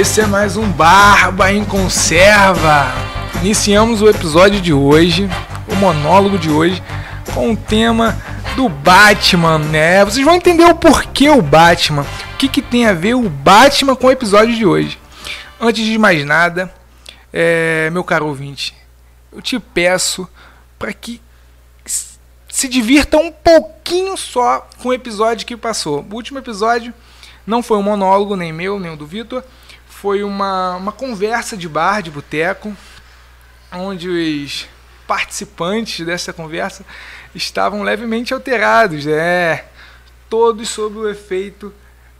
Esse é mais um Barba em Conserva. Iniciamos o episódio de hoje, o monólogo de hoje, com o tema do Batman, né? Vocês vão entender o porquê o Batman, o que, que tem a ver o Batman com o episódio de hoje. Antes de mais nada, é, meu caro ouvinte, eu te peço para que se divirta um pouquinho só com o episódio que passou. O último episódio não foi um monólogo, nem meu, nem o do Vitor. Foi uma, uma conversa de bar, de boteco, onde os participantes dessa conversa estavam levemente alterados, é, todos sob o efeito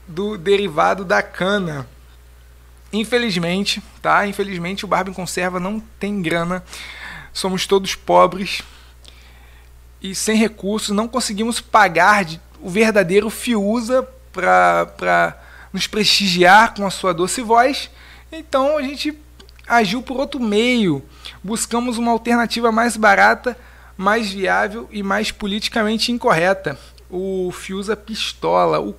do derivado da cana. Infelizmente, tá? Infelizmente o Barba em Conserva não tem grana. Somos todos pobres e sem recursos, não conseguimos pagar o verdadeiro Fiusa para nos prestigiar com a sua doce voz. Então a gente agiu por outro meio. Buscamos uma alternativa mais barata, mais viável e mais politicamente incorreta. O Fiusa Pistola, o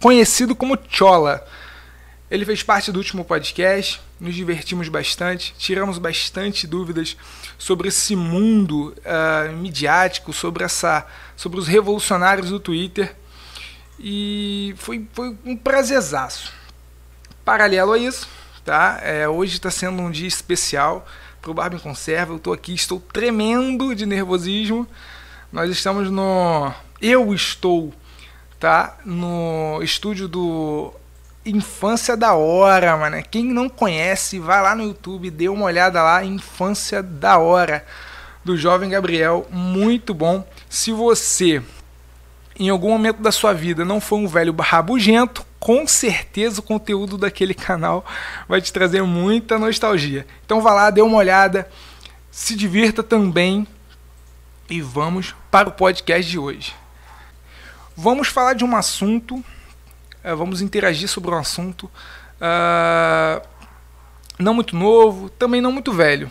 conhecido como Chola. Ele fez parte do último podcast, nos divertimos bastante, tiramos bastante dúvidas sobre esse mundo uh, midiático, sobre, essa, sobre os revolucionários do Twitter. E foi, foi um prazerzaço. Paralelo a isso, tá? É, hoje está sendo um dia especial para o Barba em Conserva. Eu estou aqui, estou tremendo de nervosismo. Nós estamos no. Eu estou, tá? No estúdio do Infância da Hora, mano. Quem não conhece, vai lá no YouTube, dê uma olhada lá. Infância da Hora, do jovem Gabriel. Muito bom. Se você em algum momento da sua vida não foi um velho rabugento, com certeza o conteúdo daquele canal vai te trazer muita nostalgia. Então vá lá, dê uma olhada, se divirta também e vamos para o podcast de hoje. Vamos falar de um assunto, eh, vamos interagir sobre um assunto uh, não muito novo, também não muito velho,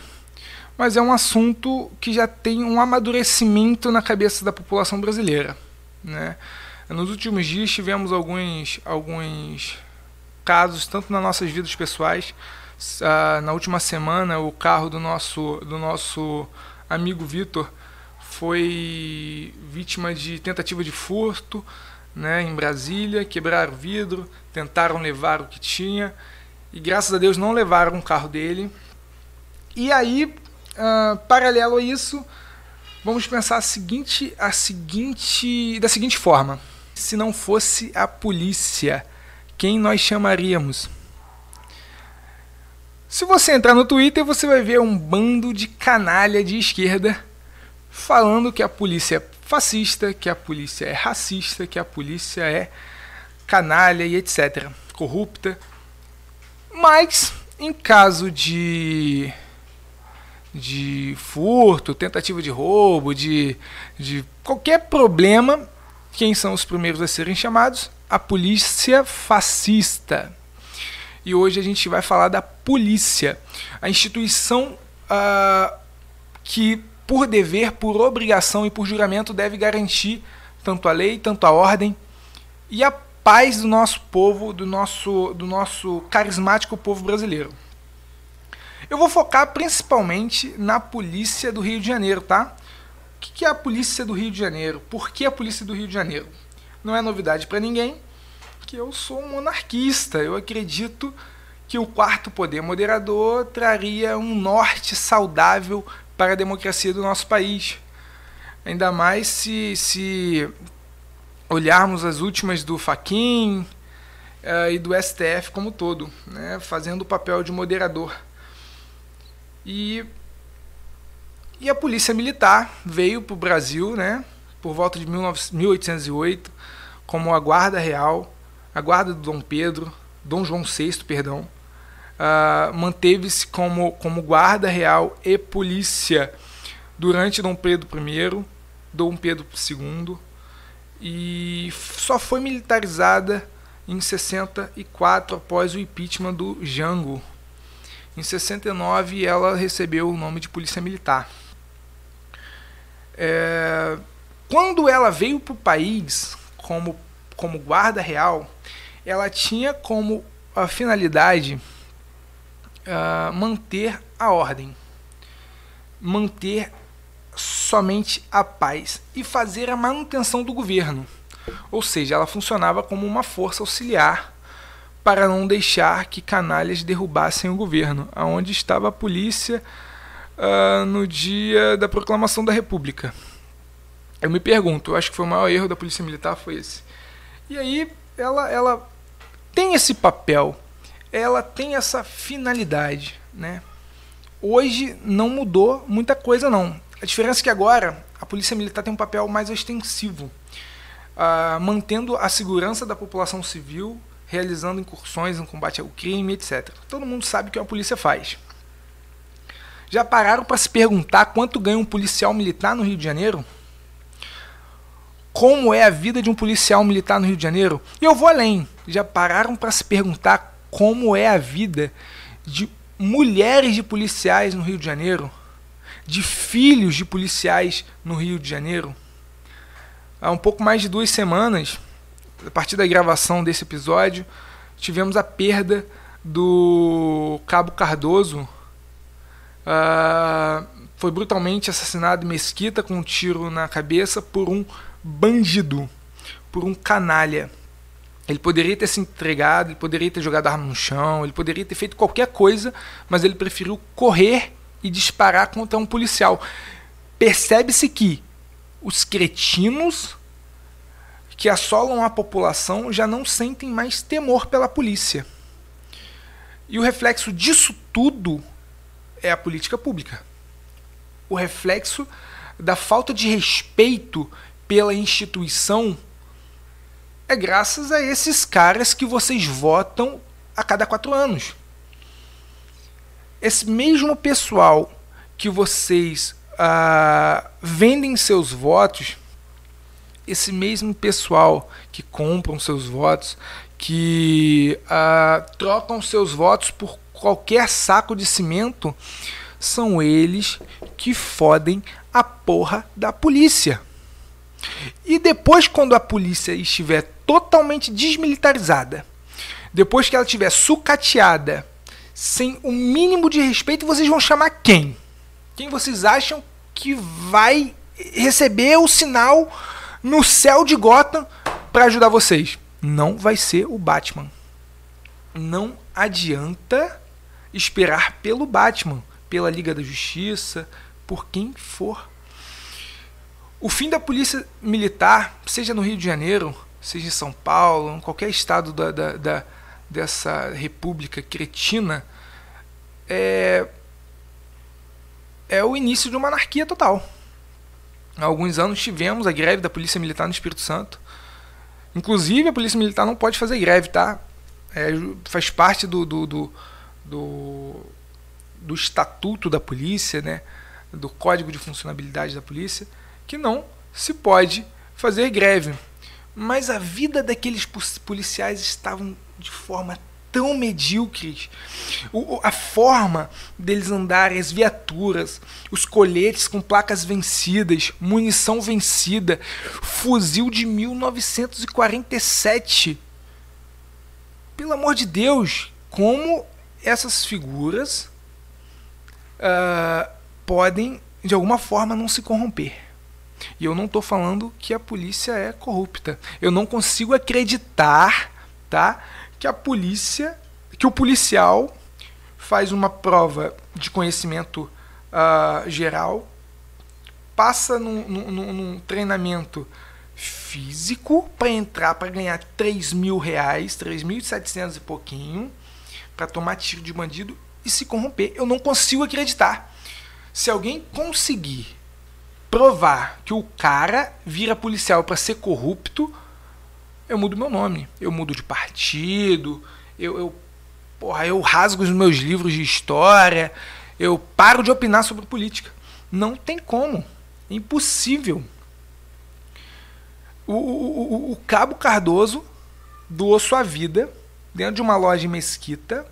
mas é um assunto que já tem um amadurecimento na cabeça da população brasileira. Né? Nos últimos dias tivemos alguns, alguns casos, tanto nas nossas vidas pessoais. Uh, na última semana, o carro do nosso, do nosso amigo Vitor foi vítima de tentativa de furto né, em Brasília. Quebraram vidro, tentaram levar o que tinha e graças a Deus não levaram o carro dele. E aí, uh, paralelo a isso, Vamos pensar a seguinte, a seguinte, da seguinte forma: se não fosse a polícia, quem nós chamaríamos? Se você entrar no Twitter, você vai ver um bando de canalha de esquerda falando que a polícia é fascista, que a polícia é racista, que a polícia é canalha e etc. corrupta. Mas, em caso de de furto, tentativa de roubo, de, de qualquer problema, quem são os primeiros a serem chamados? A polícia fascista. E hoje a gente vai falar da polícia, a instituição uh, que, por dever, por obrigação e por juramento, deve garantir tanto a lei, tanto a ordem e a paz do nosso povo, do nosso, do nosso carismático povo brasileiro. Eu vou focar principalmente na polícia do Rio de Janeiro, tá? O que é a polícia do Rio de Janeiro? Por que a polícia do Rio de Janeiro? Não é novidade para ninguém que eu sou monarquista. Eu acredito que o quarto poder moderador traria um norte saudável para a democracia do nosso país. Ainda mais se, se olharmos as últimas do Faquin uh, e do STF como todo, né, fazendo o papel de moderador. E, e a polícia militar veio para o Brasil, né, por volta de 1808, como a guarda real, a guarda do Dom Pedro, Dom João VI, perdão, uh, manteve-se como, como guarda real e polícia durante Dom Pedro I, Dom Pedro II, e só foi militarizada em 64 após o impeachment do Jango, em 69 ela recebeu o nome de Polícia Militar. É, quando ela veio para o país como, como guarda real, ela tinha como a finalidade uh, manter a ordem, manter somente a paz e fazer a manutenção do governo. Ou seja, ela funcionava como uma força auxiliar para não deixar que canalhas derrubassem o governo, aonde estava a polícia uh, no dia da proclamação da República. Eu me pergunto, eu acho que foi o maior erro da polícia militar foi esse. E aí ela, ela tem esse papel, ela tem essa finalidade, né? Hoje não mudou muita coisa não. A diferença é que agora a polícia militar tem um papel mais ostensivo, uh, mantendo a segurança da população civil, realizando incursões no combate ao crime, etc. Todo mundo sabe o que a polícia faz. Já pararam para se perguntar quanto ganha um policial militar no Rio de Janeiro? Como é a vida de um policial militar no Rio de Janeiro? E eu vou além. Já pararam para se perguntar como é a vida de mulheres de policiais no Rio de Janeiro? De filhos de policiais no Rio de Janeiro? Há um pouco mais de duas semanas, a partir da gravação desse episódio, tivemos a perda do Cabo Cardoso, uh, foi brutalmente assassinado em Mesquita com um tiro na cabeça por um bandido, por um canalha. Ele poderia ter se entregado, ele poderia ter jogado arma no chão, ele poderia ter feito qualquer coisa, mas ele preferiu correr e disparar contra um policial. Percebe-se que os cretinos que assolam a população já não sentem mais temor pela polícia. E o reflexo disso tudo é a política pública. O reflexo da falta de respeito pela instituição é graças a esses caras que vocês votam a cada quatro anos. Esse mesmo pessoal que vocês ah, vendem seus votos, esse mesmo pessoal que compram seus votos, que ah, trocam seus votos por qualquer saco de cimento, são eles que fodem a porra da polícia. E depois, quando a polícia estiver totalmente desmilitarizada, depois que ela estiver sucateada, sem o mínimo de respeito, vocês vão chamar quem? Quem vocês acham que vai receber o sinal no céu de Gotham para ajudar vocês? Não vai ser o Batman. Não adianta esperar pelo Batman, pela Liga da Justiça, por quem for. O fim da polícia militar, seja no Rio de Janeiro, seja em São Paulo, em qualquer estado da, da, da dessa república cretina, é, é o início de uma anarquia total. Há alguns anos tivemos a greve da Polícia Militar no Espírito Santo. Inclusive, a Polícia Militar não pode fazer greve, tá? É, faz parte do, do, do do, do estatuto da polícia, né, do código de funcionabilidade da polícia, que não se pode fazer greve. Mas a vida daqueles policiais estavam de forma tão medíocre. O, a forma deles andarem, as viaturas, os coletes com placas vencidas, munição vencida, fuzil de 1947. Pelo amor de Deus, como essas figuras uh, podem, de alguma forma, não se corromper. E eu não estou falando que a polícia é corrupta. Eu não consigo acreditar tá, que a polícia, que o policial faz uma prova de conhecimento uh, geral, passa num, num, num treinamento físico para entrar para ganhar 3 mil reais, 3.700 e pouquinho, para tomar tiro de bandido e se corromper. Eu não consigo acreditar. Se alguém conseguir provar que o cara vira policial para ser corrupto, eu mudo meu nome. Eu mudo de partido, eu, eu, porra, eu rasgo os meus livros de história, eu paro de opinar sobre política. Não tem como. É impossível. O, o, o, o Cabo Cardoso doou sua vida dentro de uma loja Mesquita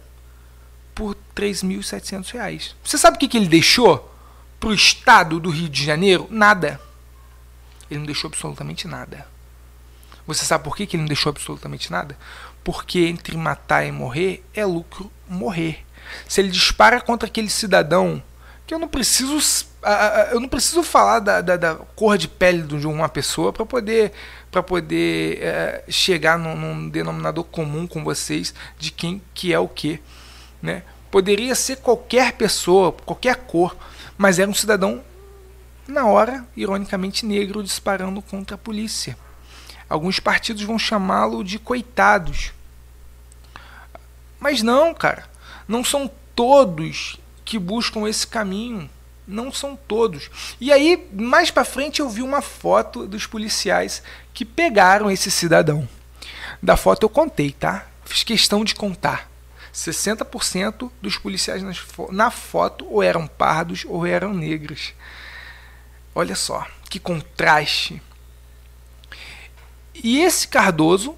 por 3.700 reais. Você sabe o que, que ele deixou para o estado do Rio de Janeiro? Nada. Ele não deixou absolutamente nada. Você sabe por que, ele não deixou absolutamente nada? porque entre matar e morrer é lucro morrer. Se ele dispara contra aquele cidadão, que eu não preciso, eu não preciso falar da, da, da cor de pele de uma pessoa para poder, pra poder é, chegar num, num, denominador comum com vocês de quem que é o que. Né? Poderia ser qualquer pessoa, qualquer cor, mas era um cidadão, na hora, ironicamente negro, disparando contra a polícia. Alguns partidos vão chamá-lo de coitados. Mas não, cara. Não são todos que buscam esse caminho. Não são todos. E aí, mais para frente, eu vi uma foto dos policiais que pegaram esse cidadão. Da foto eu contei, tá? Fiz questão de contar. 60% dos policiais na foto ou eram pardos ou eram negros. Olha só, que contraste. E esse Cardoso,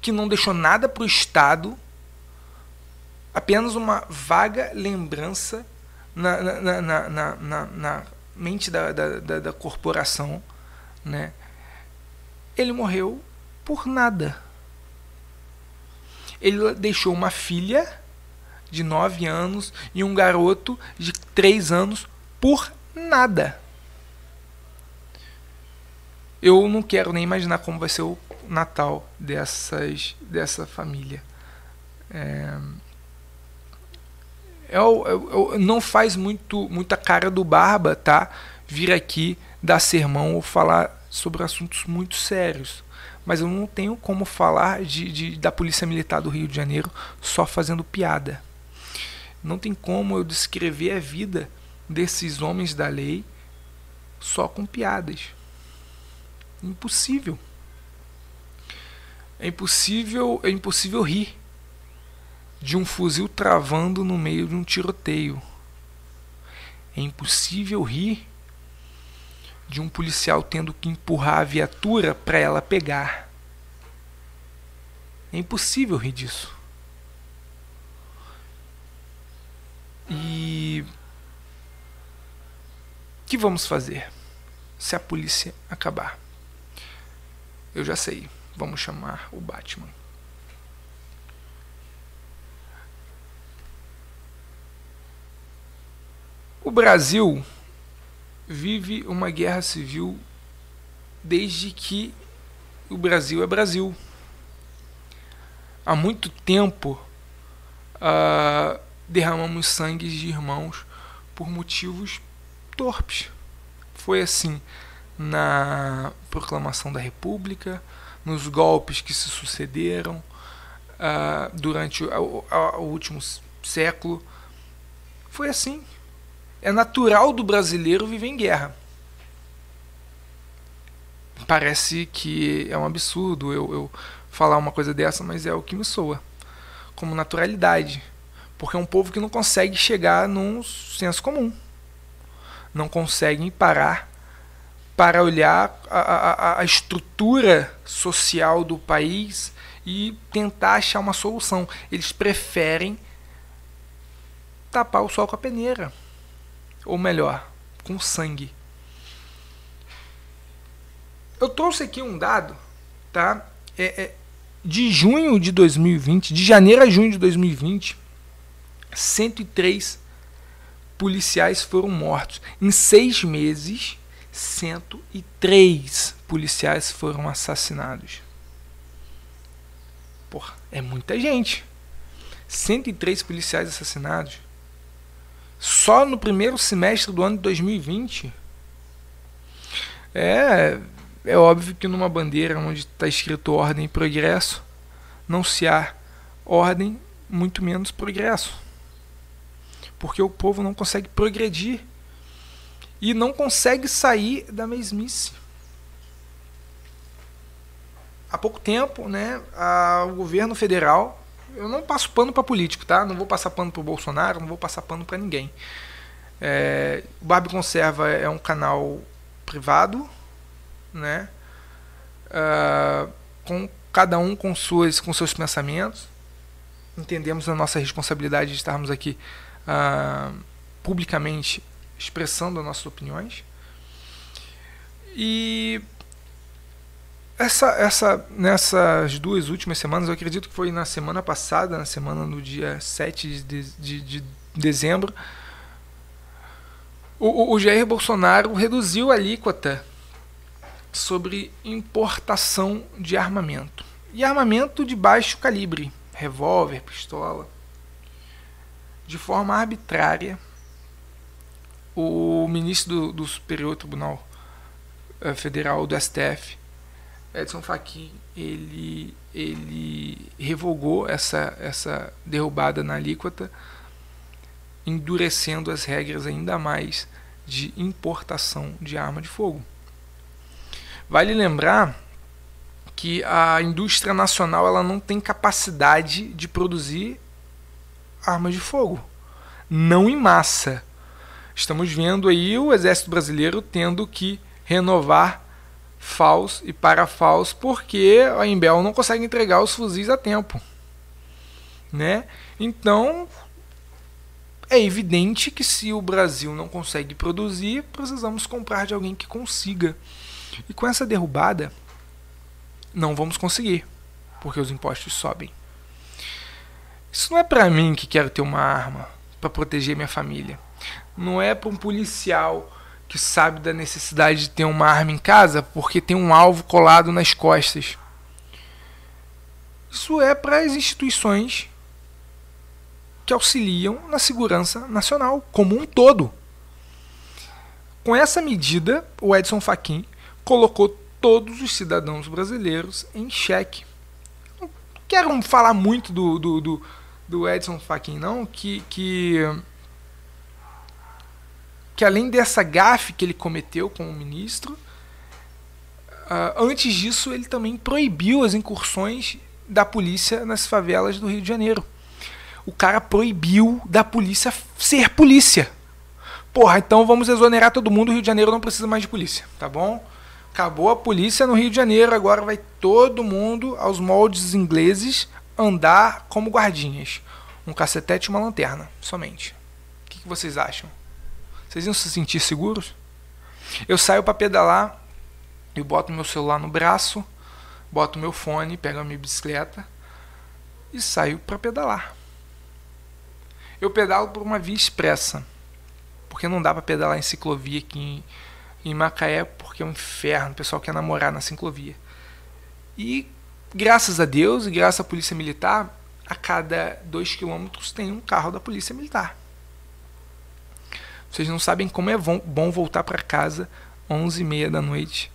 que não deixou nada para o Estado, apenas uma vaga lembrança na, na, na, na, mente da, da, da, da corporação, né? ele morreu por nada. Ele deixou uma filha de 9 anos e um garoto de 3 anos por nada. Eu não quero nem imaginar como vai ser o Natal dessas, dessa família. É, eu, eu, eu, não faz muito muita cara do Barba, tá? Vir aqui dar sermão ou falar sobre assuntos muito sérios. Mas eu não tenho como falar de, de, da Polícia Militar do Rio de Janeiro só fazendo piada. Não tem como eu descrever a vida desses homens da lei só com piadas. Impossível. É impossível, é impossível rir de um fuzil travando no meio de um tiroteio. É impossível rir de um policial tendo que empurrar a viatura para ela pegar. É impossível rir disso. E o que vamos fazer se a polícia acabar? Eu já sei. Vamos chamar o Batman. O Brasil vive uma guerra civil desde que o Brasil é Brasil. Há muito tempo uh, derramamos sangue de irmãos por motivos torpes. Foi assim na proclamação da República, nos golpes que se sucederam uh, durante o, o, o último século. Foi assim. É natural do brasileiro viver em guerra. Parece que é um absurdo eu, eu falar uma coisa dessa, mas é o que me soa. Como naturalidade. Porque é um povo que não consegue chegar num senso comum. Não conseguem parar para olhar a, a, a estrutura social do país e tentar achar uma solução. Eles preferem tapar o sol com a peneira. Ou melhor, com sangue. Eu trouxe aqui um dado, tá? É, é, de junho de 2020, de janeiro a junho de 2020, 103 policiais foram mortos. Em seis meses, 103 policiais foram assassinados. Porra, é muita gente. 103 policiais assassinados. Só no primeiro semestre do ano de 2020. É, é óbvio que numa bandeira onde está escrito ordem e progresso, não se há ordem, muito menos progresso. Porque o povo não consegue progredir e não consegue sair da mesmice. Há pouco tempo, né, a, o governo federal, eu não passo pano para político, tá? Não vou passar pano para o Bolsonaro, não vou passar pano para ninguém. É, o Barbie Conserva é um canal privado, né? Uh, com cada um com suas com seus pensamentos. Entendemos a nossa responsabilidade de estarmos aqui uh, publicamente expressando as nossas opiniões. E essa, essa, nessas duas últimas semanas, eu acredito que foi na semana passada, na semana no dia 7 de, de, de dezembro, o, o Jair Bolsonaro reduziu a alíquota sobre importação de armamento. E armamento de baixo calibre, revólver, pistola. De forma arbitrária, o ministro do, do Superior Tribunal eh, Federal do STF Edson Fachin ele, ele revogou essa, essa derrubada na alíquota, endurecendo as regras ainda mais de importação de arma de fogo. Vale lembrar que a indústria nacional ela não tem capacidade de produzir armas de fogo, não em massa. Estamos vendo aí o exército brasileiro tendo que renovar FAUS e para FAUS porque a Embel não consegue entregar os fuzis a tempo. Né? Então, é evidente que se o Brasil não consegue produzir, precisamos comprar de alguém que consiga. E com essa derrubada, não vamos conseguir, porque os impostos sobem. Isso não é para mim que quero ter uma arma para proteger minha família. Não é para um policial que sabe da necessidade de ter uma arma em casa porque tem um alvo colado nas costas. Isso é para as instituições que auxiliam na segurança nacional como um todo. Com essa medida, o Edson Fachin colocou todos os cidadãos brasileiros em xeque. Não quero falar muito do, do, do, do Edson Fachin, não, que, que que além dessa gafe que ele cometeu com o ministro, uh, antes disso ele também proibiu as incursões da polícia nas favelas do Rio de Janeiro. O cara proibiu da polícia ser polícia. Porra, então vamos exonerar todo mundo, o Rio de Janeiro não precisa mais de polícia, tá bom? Acabou a polícia no Rio de Janeiro, agora vai todo mundo aos moldes ingleses andar como guardinhas. Um cacetete e uma lanterna, somente. O que, que vocês acham? Vocês iam se sentir seguros? Eu saio para pedalar, eu boto meu celular no braço, boto meu fone, pego a minha bicicleta e saio para pedalar. Eu pedalo por uma via expressa, porque não dá para pedalar em ciclovia aqui em, em Macaé, porque é um inferno, o pessoal quer namorar na ciclovia. E graças a Deus e graças à Polícia Militar, a cada dois quilômetros tem um carro da Polícia Militar. Vocês não sabem como é bom voltar para casa 11 e meia da noite,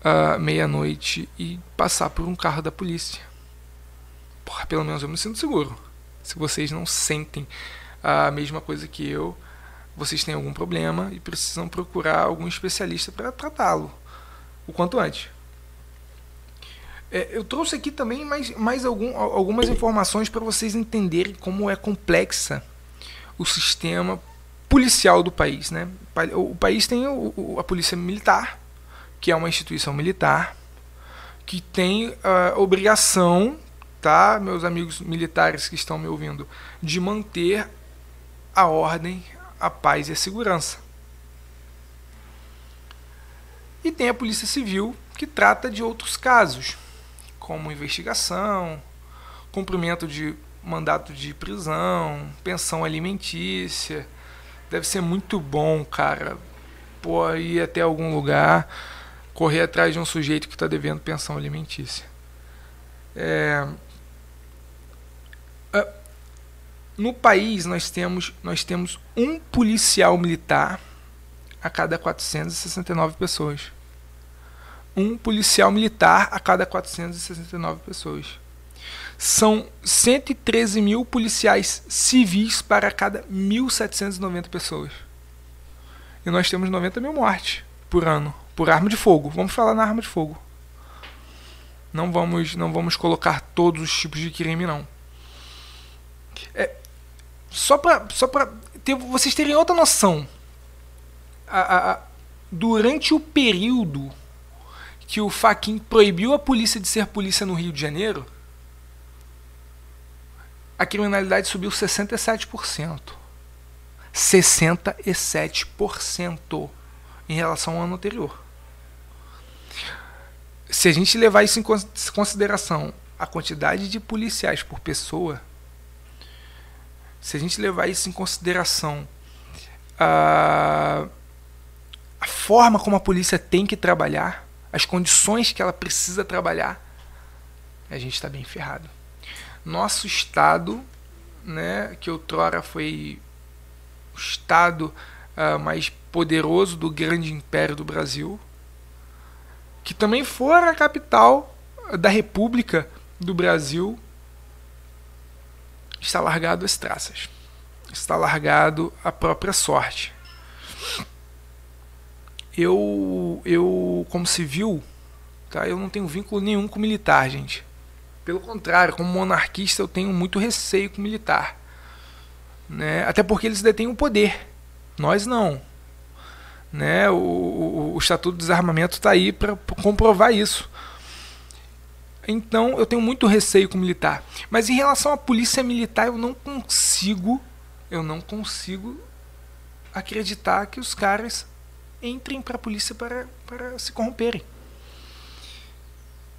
uh, meia-noite e passar por um carro da polícia. Porra, pelo menos eu me sinto seguro. Se vocês não sentem a mesma coisa que eu, vocês têm algum problema e precisam procurar algum especialista para tratá-lo o quanto antes. É, eu trouxe aqui também mais, mais algum, algumas informações para vocês entenderem como é complexa o sistema policial do país. Né? O país tem a polícia militar, que é uma instituição militar, que tem a obrigação, tá, meus amigos militares que estão me ouvindo, de manter a ordem, a paz e a segurança. E tem a Polícia Civil, que trata de outros casos, como investigação, cumprimento de mandato de prisão, pensão alimentícia, deve ser muito bom, cara. Pô, ir até algum lugar, correr atrás de um sujeito que está devendo pensão alimentícia. É... No país nós temos, nós temos um policial militar a cada 469 pessoas. Um policial militar a cada 469 pessoas são 113 mil policiais civis para cada 1.790 pessoas. E nós temos 90 mil mortes por ano por arma de fogo. Vamos falar na arma de fogo. Não vamos, não vamos colocar todos os tipos de crime, não. É, só para só ter, vocês terem outra noção. A, a, a, durante o período que o Faquin proibiu a polícia de ser polícia no Rio de Janeiro, a criminalidade subiu 67%. 67% em relação ao ano anterior. se a gente levar isso em consideração, a quantidade de policiais por pessoa, se a gente levar isso em consideração, a, a forma como a polícia tem que trabalhar, as condições que ela precisa trabalhar, a gente está bem ferrado. Nosso estado, né, que outrora foi o estado uh, mais poderoso do grande império do Brasil, que também fora a capital da República do Brasil, está largado as traças. Está largado a própria sorte. Eu, eu como civil, tá, eu não tenho vínculo nenhum com militar, gente. Pelo contrário, como monarquista, eu tenho muito receio com militar. Né? Até porque eles detêm o poder. Nós não. Né? O, o, o Estatuto do Desarmamento está aí para comprovar isso. Então eu tenho muito receio com militar. Mas em relação à polícia militar, eu não consigo, eu não consigo acreditar que os caras entrem para a polícia para, para se corromperem.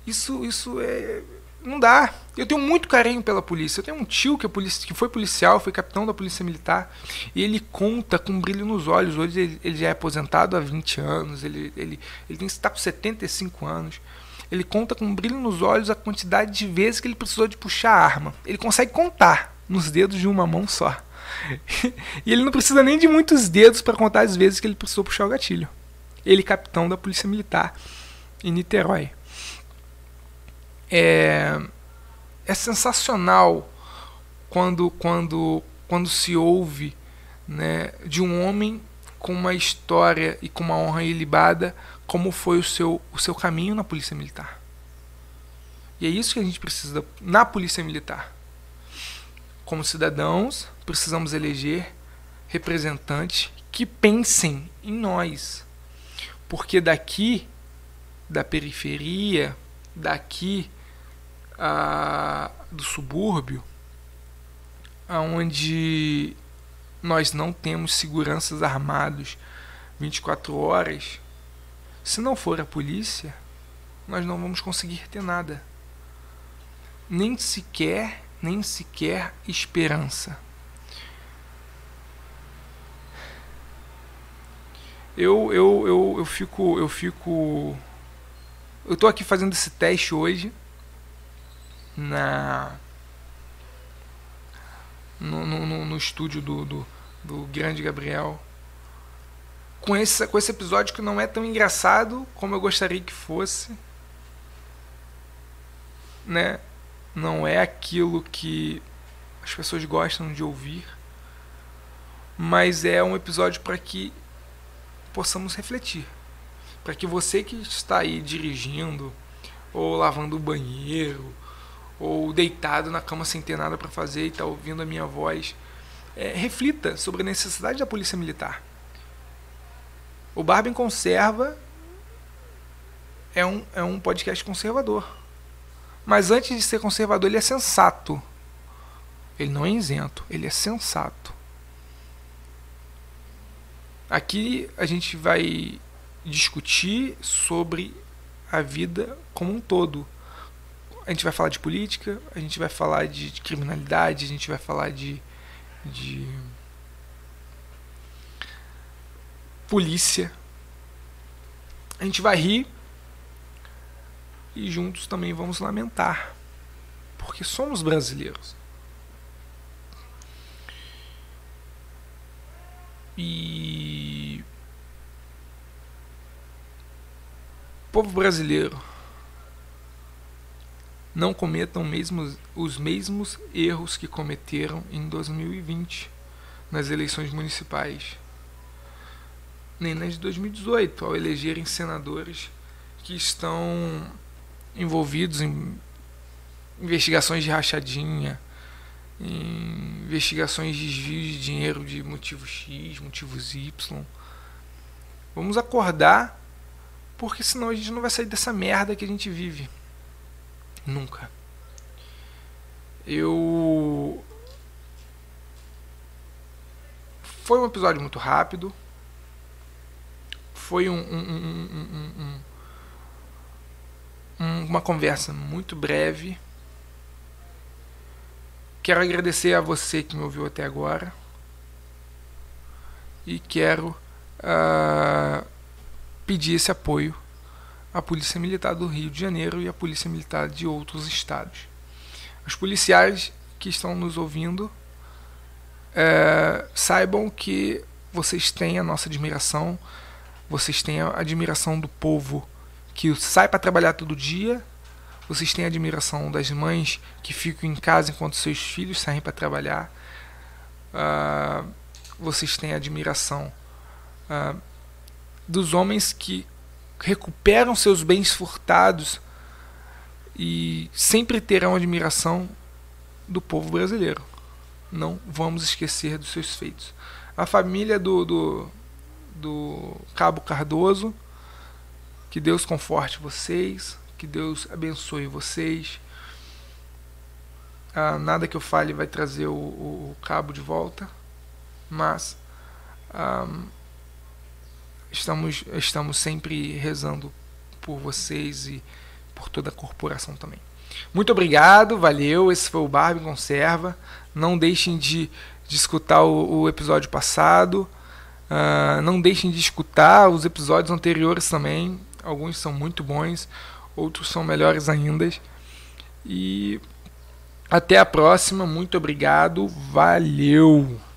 Isso, isso é, não dá. Eu tenho muito carinho pela polícia. Eu tenho um tio que, é policia, que foi policial, foi capitão da polícia militar, e ele conta com um brilho nos olhos. Hoje ele, ele já é aposentado há 20 anos, ele, ele, ele está com 75 anos. Ele conta com um brilho nos olhos a quantidade de vezes que ele precisou de puxar a arma. Ele consegue contar nos dedos de uma mão só. e ele não precisa nem de muitos dedos para contar as vezes que ele precisou puxar o gatilho. Ele, capitão da Polícia Militar em Niterói. É, é sensacional quando, quando, quando se ouve né, de um homem com uma história e com uma honra ilibada como foi o seu, o seu caminho na Polícia Militar. E é isso que a gente precisa na Polícia Militar. Como cidadãos, precisamos eleger representantes que pensem em nós. Porque daqui, da periferia, daqui a, do subúrbio, onde nós não temos seguranças armados 24 horas, se não for a polícia, nós não vamos conseguir ter nada. Nem sequer, nem sequer esperança. Eu, eu, eu, eu fico, eu fico, eu tô aqui fazendo esse teste hoje na no, no, no estúdio do, do, do grande Gabriel com esse, com esse episódio que não é tão engraçado como eu gostaria que fosse. Né? Não é aquilo que as pessoas gostam de ouvir. Mas é um episódio para que possamos refletir. Para que você que está aí dirigindo, ou lavando o banheiro, ou deitado na cama sem ter nada para fazer e está ouvindo a minha voz, é, reflita sobre a necessidade da polícia militar o Barba em Conserva é um, é um podcast conservador. Mas antes de ser conservador, ele é sensato. Ele não é isento, ele é sensato. Aqui a gente vai discutir sobre a vida como um todo. A gente vai falar de política, a gente vai falar de criminalidade, a gente vai falar de, de polícia. A gente vai rir e juntos também vamos lamentar, porque somos brasileiros. E povo brasileiro não cometam mesmo, os mesmos erros que cometeram em 2020 nas eleições municipais nem nas de 2018, ao elegerem senadores que estão envolvidos em investigações de rachadinha, em investigações de desvio de dinheiro de motivo X, motivos Y. Vamos acordar, porque senão a gente não vai sair dessa merda que a gente vive. Nunca. Eu. Foi um episódio muito rápido foi um, um, um, uma conversa muito breve. Quero agradecer a você que me ouviu até agora. E quero uh, pedir esse apoio à Polícia Militar do Rio de Janeiro e à Polícia Militar de outros estados. Os policiais que estão nos ouvindo é, saibam que vocês têm a nossa admiração, vocês têm a admiração do povo que sai para trabalhar todo dia, vocês têm a admiração das mães que ficam em casa enquanto seus filhos saem para trabalhar, uh, vocês têm a admiração uh, dos homens que recuperam seus bens furtados e sempre terão admiração do povo brasileiro. Não vamos esquecer dos seus feitos. A família do, do, do Cabo Cardoso, que Deus conforte vocês, que Deus abençoe vocês. Ah, nada que eu fale vai trazer o, o, o cabo de volta, mas ah, estamos, estamos sempre rezando por vocês e por toda a corporação também. Muito obrigado, valeu. Esse foi o Barbie Conserva. Não deixem de, de escutar o, o episódio passado. Uh, não deixem de escutar os episódios anteriores também. Alguns são muito bons, outros são melhores ainda. E até a próxima. Muito obrigado. Valeu!